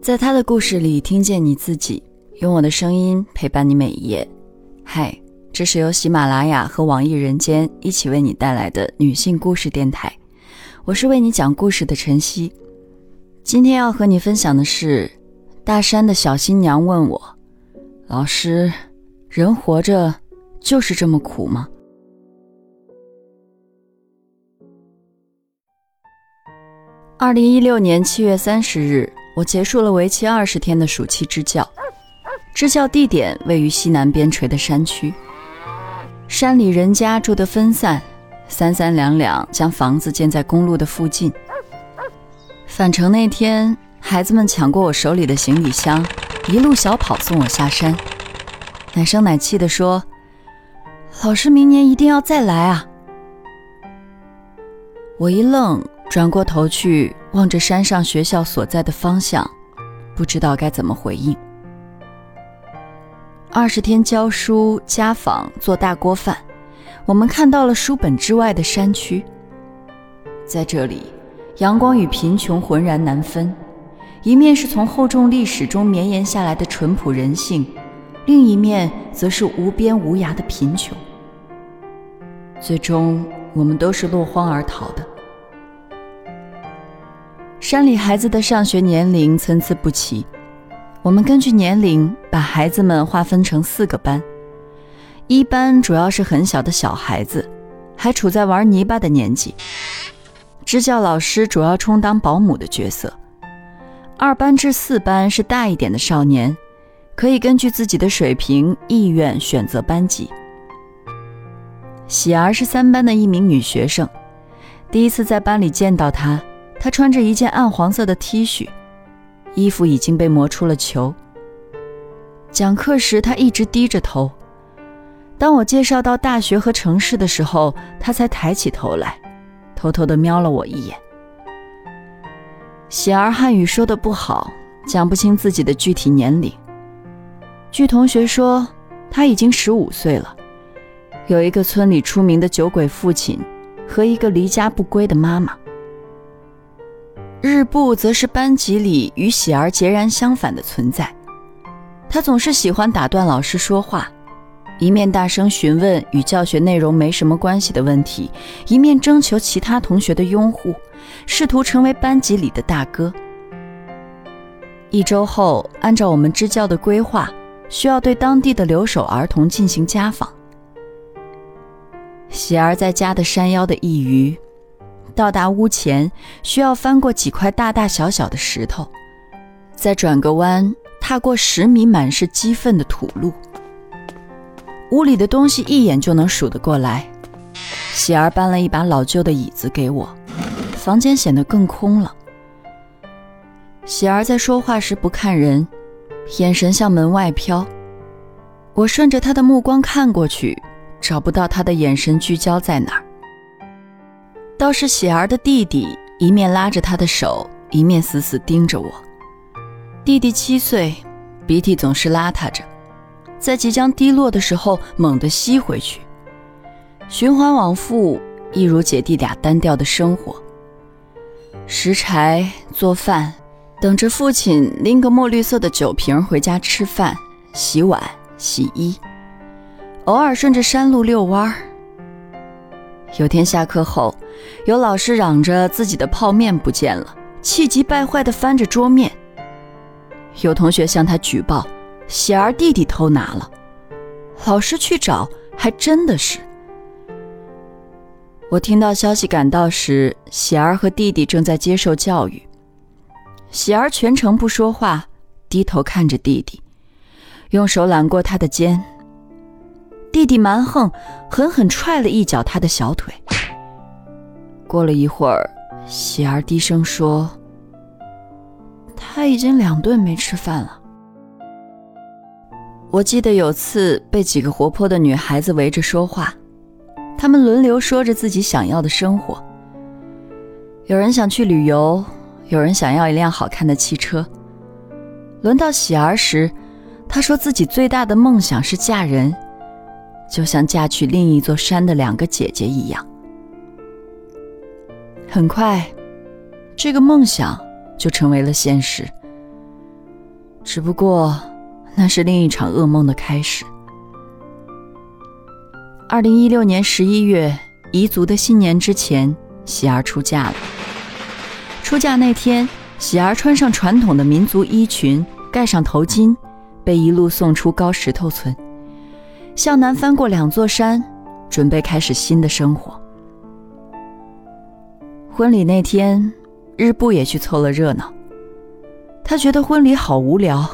在他的故事里听见你自己，用我的声音陪伴你每一页。嗨，这是由喜马拉雅和网易人间一起为你带来的女性故事电台，我是为你讲故事的晨曦。今天要和你分享的是，大山的小新娘问我：“老师，人活着就是这么苦吗？”二零一六年七月三十日，我结束了为期二十天的暑期支教。支教地点位于西南边陲的山区，山里人家住得分散，三三两两将房子建在公路的附近。返程那天，孩子们抢过我手里的行李箱，一路小跑送我下山，奶声奶气地说：“老师明年一定要再来啊！”我一愣。转过头去望着山上学校所在的方向，不知道该怎么回应。二十天教书、家访、做大锅饭，我们看到了书本之外的山区。在这里，阳光与贫穷浑然难分，一面是从厚重历史中绵延下来的淳朴人性，另一面则是无边无涯的贫穷。最终，我们都是落荒而逃的。山里孩子的上学年龄参差不齐，我们根据年龄把孩子们划分成四个班。一班主要是很小的小孩子，还处在玩泥巴的年纪，支教老师主要充当保姆的角色。二班至四班是大一点的少年，可以根据自己的水平意愿选择班级。喜儿是三班的一名女学生，第一次在班里见到她。他穿着一件暗黄色的 T 恤，衣服已经被磨出了球。讲课时，他一直低着头。当我介绍到大学和城市的时候，他才抬起头来，偷偷地瞄了我一眼。喜儿汉语说的不好，讲不清自己的具体年龄。据同学说，他已经十五岁了，有一个村里出名的酒鬼父亲，和一个离家不归的妈妈。日布则是班级里与喜儿截然相反的存在，他总是喜欢打断老师说话，一面大声询问与教学内容没什么关系的问题，一面征求其他同学的拥护，试图成为班级里的大哥。一周后，按照我们支教的规划，需要对当地的留守儿童进行家访。喜儿在家的山腰的一隅。到达屋前，需要翻过几块大大小小的石头，再转个弯，踏过十米满是鸡粪的土路。屋里的东西一眼就能数得过来。喜儿搬了一把老旧的椅子给我，房间显得更空了。喜儿在说话时不看人，眼神向门外飘。我顺着他的目光看过去，找不到他的眼神聚焦在哪儿。倒是喜儿的弟弟，一面拉着他的手，一面死死盯着我。弟弟七岁，鼻涕总是邋遢着，在即将滴落的时候猛地吸回去，循环往复，一如姐弟俩单调的生活：拾柴、做饭，等着父亲拎个墨绿色的酒瓶回家吃饭、洗碗、洗衣，偶尔顺着山路遛弯儿。有天下课后，有老师嚷着自己的泡面不见了，气急败坏地翻着桌面。有同学向他举报，喜儿弟弟偷拿了。老师去找，还真的是。我听到消息赶到时，喜儿和弟弟正在接受教育。喜儿全程不说话，低头看着弟弟，用手揽过他的肩。弟弟蛮横，狠狠踹了一脚他的小腿。过了一会儿，喜儿低声说：“他已经两顿没吃饭了。”我记得有次被几个活泼的女孩子围着说话，她们轮流说着自己想要的生活。有人想去旅游，有人想要一辆好看的汽车。轮到喜儿时，她说自己最大的梦想是嫁人。就像嫁去另一座山的两个姐姐一样，很快，这个梦想就成为了现实。只不过那是另一场噩梦的开始。二零一六年十一月，彝族的新年之前，喜儿出嫁了。出嫁那天，喜儿穿上传统的民族衣裙，盖上头巾，被一路送出高石头村，向南翻过两座山，准备开始新的生活。婚礼那天，日布也去凑了热闹。他觉得婚礼好无聊，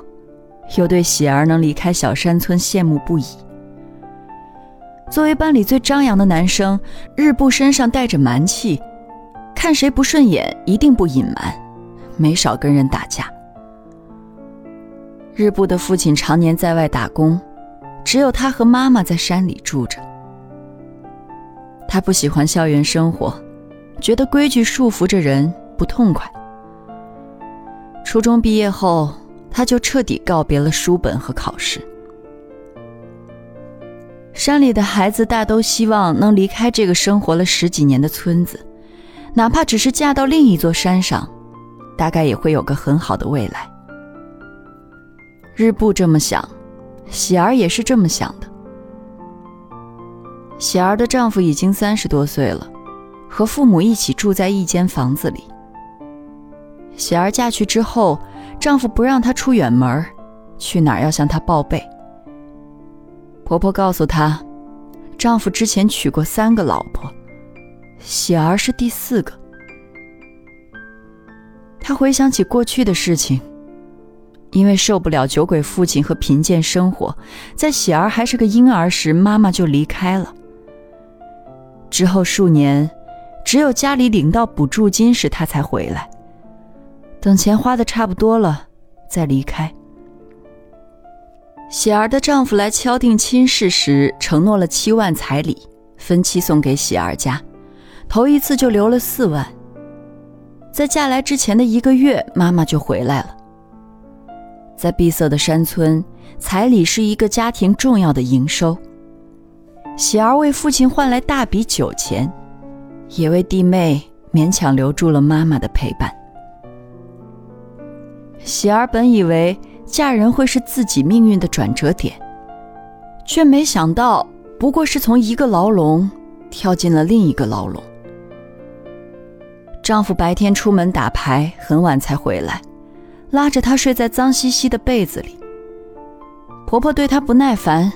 又对喜儿能离开小山村羡慕不已。作为班里最张扬的男生，日布身上带着蛮气，看谁不顺眼一定不隐瞒，没少跟人打架。日布的父亲常年在外打工，只有他和妈妈在山里住着。他不喜欢校园生活，觉得规矩束缚着人不痛快。初中毕业后，他就彻底告别了书本和考试。山里的孩子大都希望能离开这个生活了十几年的村子，哪怕只是嫁到另一座山上，大概也会有个很好的未来。日布这么想，喜儿也是这么想的。喜儿的丈夫已经三十多岁了，和父母一起住在一间房子里。喜儿嫁去之后，丈夫不让她出远门，去哪儿要向她报备。婆婆告诉她，丈夫之前娶过三个老婆，喜儿是第四个。她回想起过去的事情，因为受不了酒鬼父亲和贫贱生活，在喜儿还是个婴儿时，妈妈就离开了。之后数年，只有家里领到补助金时，她才回来。等钱花的差不多了，再离开。喜儿的丈夫来敲定亲事时，承诺了七万彩礼，分期送给喜儿家。头一次就留了四万。在嫁来之前的一个月，妈妈就回来了。在闭塞的山村，彩礼是一个家庭重要的营收。喜儿为父亲换来大笔酒钱，也为弟妹勉强留住了妈妈的陪伴。喜儿本以为。嫁人会是自己命运的转折点，却没想到不过是从一个牢笼跳进了另一个牢笼。丈夫白天出门打牌，很晚才回来，拉着她睡在脏兮兮的被子里。婆婆对她不耐烦，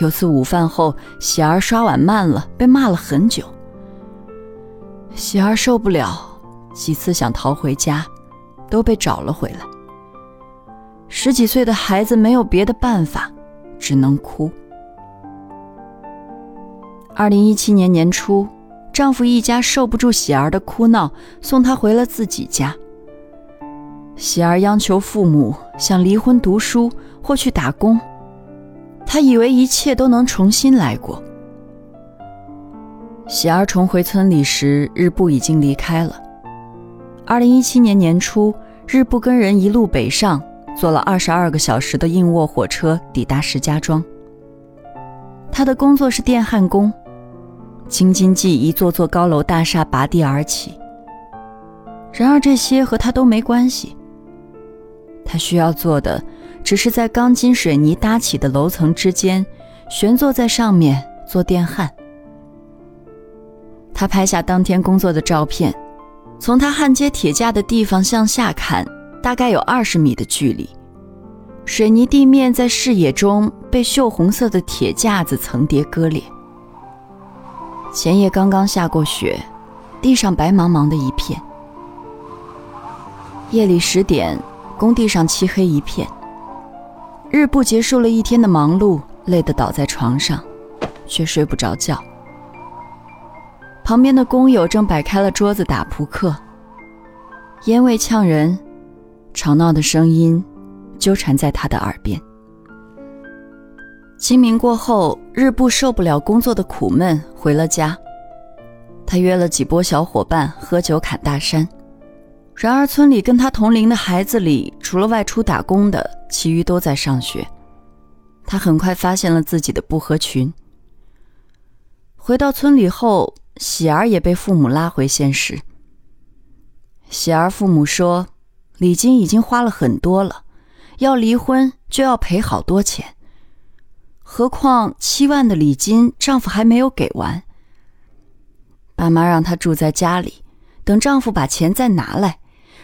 有次午饭后，喜儿刷碗慢了，被骂了很久。喜儿受不了，几次想逃回家，都被找了回来。十几岁的孩子没有别的办法，只能哭。二零一七年年初，丈夫一家受不住喜儿的哭闹，送她回了自己家。喜儿央求父母想离婚、读书或去打工，她以为一切都能重新来过。喜儿重回村里时，日布已经离开了。二零一七年年初，日布跟人一路北上。坐了二十二个小时的硬卧火车抵达石家庄。他的工作是电焊工，京津冀一座座高楼大厦拔地而起。然而这些和他都没关系。他需要做的，只是在钢筋水泥搭起的楼层之间，悬坐在上面做电焊。他拍下当天工作的照片，从他焊接铁架的地方向下看。大概有二十米的距离，水泥地面在视野中被锈红色的铁架子层叠割裂。前夜刚刚下过雪，地上白茫茫的一片。夜里十点，工地上漆黑一片。日布结束了一天的忙碌，累得倒在床上，却睡不着觉。旁边的工友正摆开了桌子打扑克，烟味呛人。吵闹的声音纠缠在他的耳边。清明过后，日布受不了工作的苦闷，回了家。他约了几波小伙伴喝酒侃大山。然而，村里跟他同龄的孩子里，除了外出打工的，其余都在上学。他很快发现了自己的不合群。回到村里后，喜儿也被父母拉回现实。喜儿父母说。礼金已经花了很多了，要离婚就要赔好多钱。何况七万的礼金，丈夫还没有给完。爸妈让她住在家里，等丈夫把钱再拿来。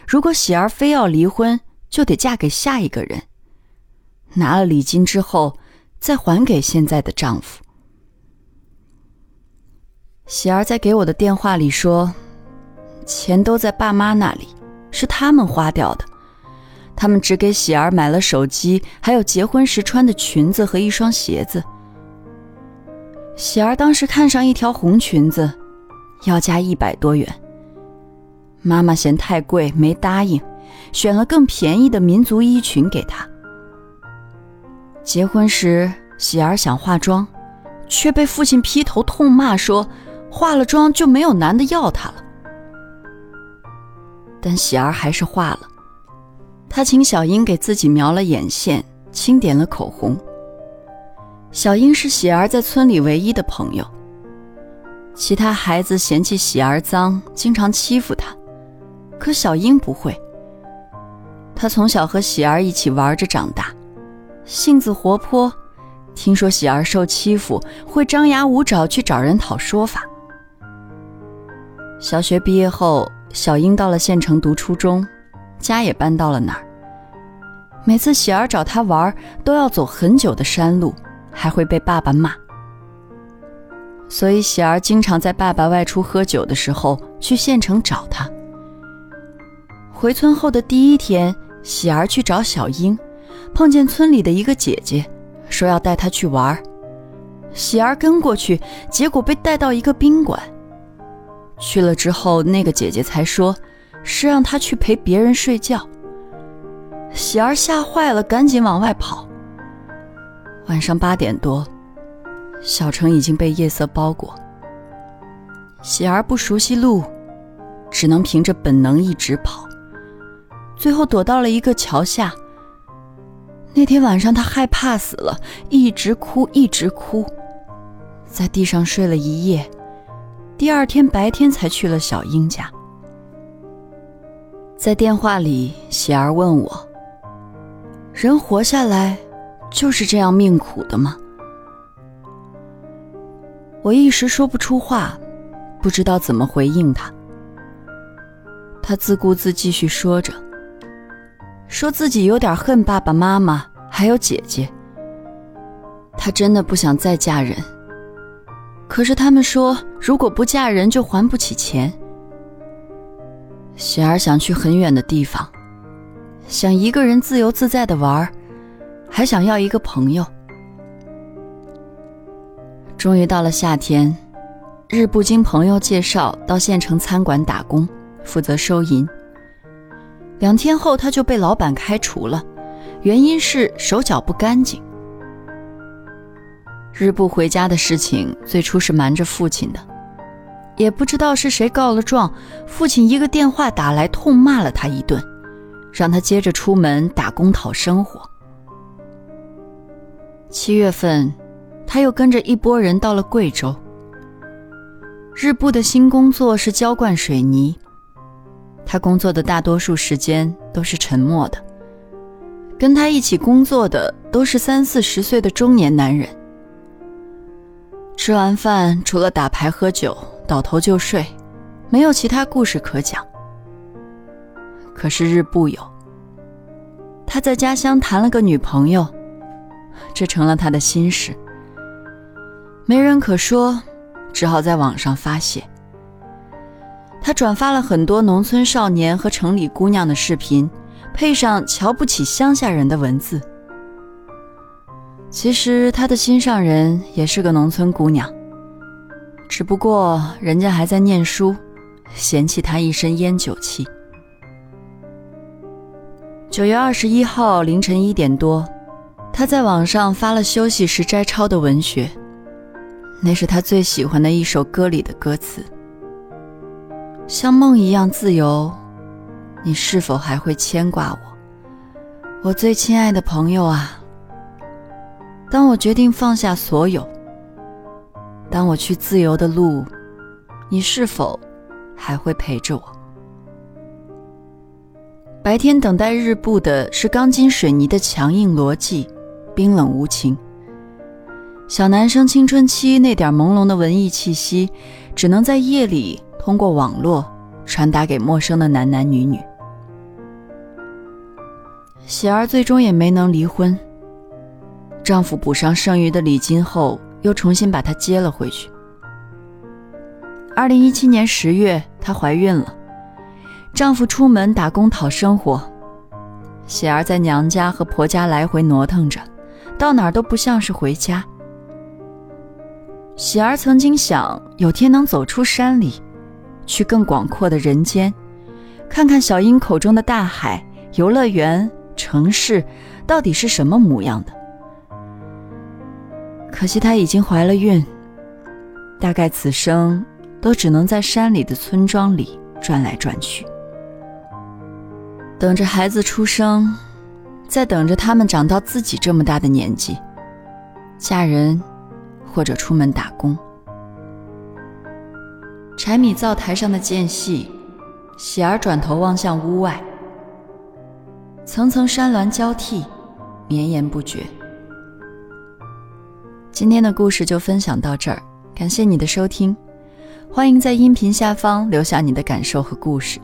如果喜儿非要离婚，就得嫁给下一个人。拿了礼金之后，再还给现在的丈夫。喜儿在给我的电话里说：“钱都在爸妈那里，是他们花掉的。”他们只给喜儿买了手机，还有结婚时穿的裙子和一双鞋子。喜儿当时看上一条红裙子，要价一百多元。妈妈嫌太贵，没答应，选了更便宜的民族衣裙给她。结婚时，喜儿想化妆，却被父亲劈头痛骂说：“化了妆就没有男的要她了。”但喜儿还是化了。他请小英给自己描了眼线，轻点了口红。小英是喜儿在村里唯一的朋友。其他孩子嫌弃喜儿脏，经常欺负她，可小英不会。她从小和喜儿一起玩着长大，性子活泼。听说喜儿受欺负，会张牙舞爪去找人讨说法。小学毕业后，小英到了县城读初中，家也搬到了那儿。每次喜儿找他玩，都要走很久的山路，还会被爸爸骂。所以喜儿经常在爸爸外出喝酒的时候去县城找他。回村后的第一天，喜儿去找小英，碰见村里的一个姐姐，说要带她去玩。喜儿跟过去，结果被带到一个宾馆。去了之后，那个姐姐才说，是让她去陪别人睡觉。喜儿吓坏了，赶紧往外跑。晚上八点多，小城已经被夜色包裹。喜儿不熟悉路，只能凭着本能一直跑，最后躲到了一个桥下。那天晚上，他害怕死了，一直哭，一直哭，在地上睡了一夜。第二天白天才去了小英家。在电话里，喜儿问我。人活下来，就是这样命苦的吗？我一时说不出话，不知道怎么回应他。他自顾自继续说着，说自己有点恨爸爸妈妈，还有姐姐。他真的不想再嫁人，可是他们说，如果不嫁人就还不起钱。喜儿想去很远的地方。想一个人自由自在的玩还想要一个朋友。终于到了夏天，日不经朋友介绍到县城餐馆打工，负责收银。两天后，他就被老板开除了，原因是手脚不干净。日不回家的事情最初是瞒着父亲的，也不知道是谁告了状，父亲一个电话打来，痛骂了他一顿。让他接着出门打工讨生活。七月份，他又跟着一拨人到了贵州。日部的新工作是浇灌水泥，他工作的大多数时间都是沉默的。跟他一起工作的都是三四十岁的中年男人。吃完饭，除了打牌喝酒，倒头就睡，没有其他故事可讲。可是日不有，他在家乡谈了个女朋友，这成了他的心事。没人可说，只好在网上发泄。他转发了很多农村少年和城里姑娘的视频，配上瞧不起乡下人的文字。其实他的心上人也是个农村姑娘，只不过人家还在念书，嫌弃他一身烟酒气。九月二十一号凌晨一点多，他在网上发了休息时摘抄的文学，那是他最喜欢的一首歌里的歌词：“像梦一样自由，你是否还会牵挂我，我最亲爱的朋友啊？当我决定放下所有，当我去自由的路，你是否还会陪着我？”白天等待日暮的是钢筋水泥的强硬逻辑，冰冷无情。小男生青春期那点朦胧的文艺气息，只能在夜里通过网络传达给陌生的男男女女。喜儿最终也没能离婚，丈夫补上剩余的礼金后，又重新把她接了回去。二零一七年十月，她怀孕了，丈夫出门打工讨生活，喜儿在娘家和婆家来回挪腾着，到哪儿都不像是回家。喜儿曾经想有天能走出山里，去更广阔的人间，看看小英口中的大海、游乐园、城市到底是什么模样的。可惜她已经怀了孕，大概此生都只能在山里的村庄里转来转去，等着孩子出生，再等着他们长到自己这么大的年纪，嫁人。或者出门打工。柴米灶台上的间隙，喜儿转头望向屋外，层层山峦交替，绵延不绝。今天的故事就分享到这儿，感谢你的收听，欢迎在音频下方留下你的感受和故事，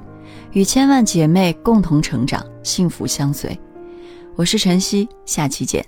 与千万姐妹共同成长，幸福相随。我是晨曦，下期见。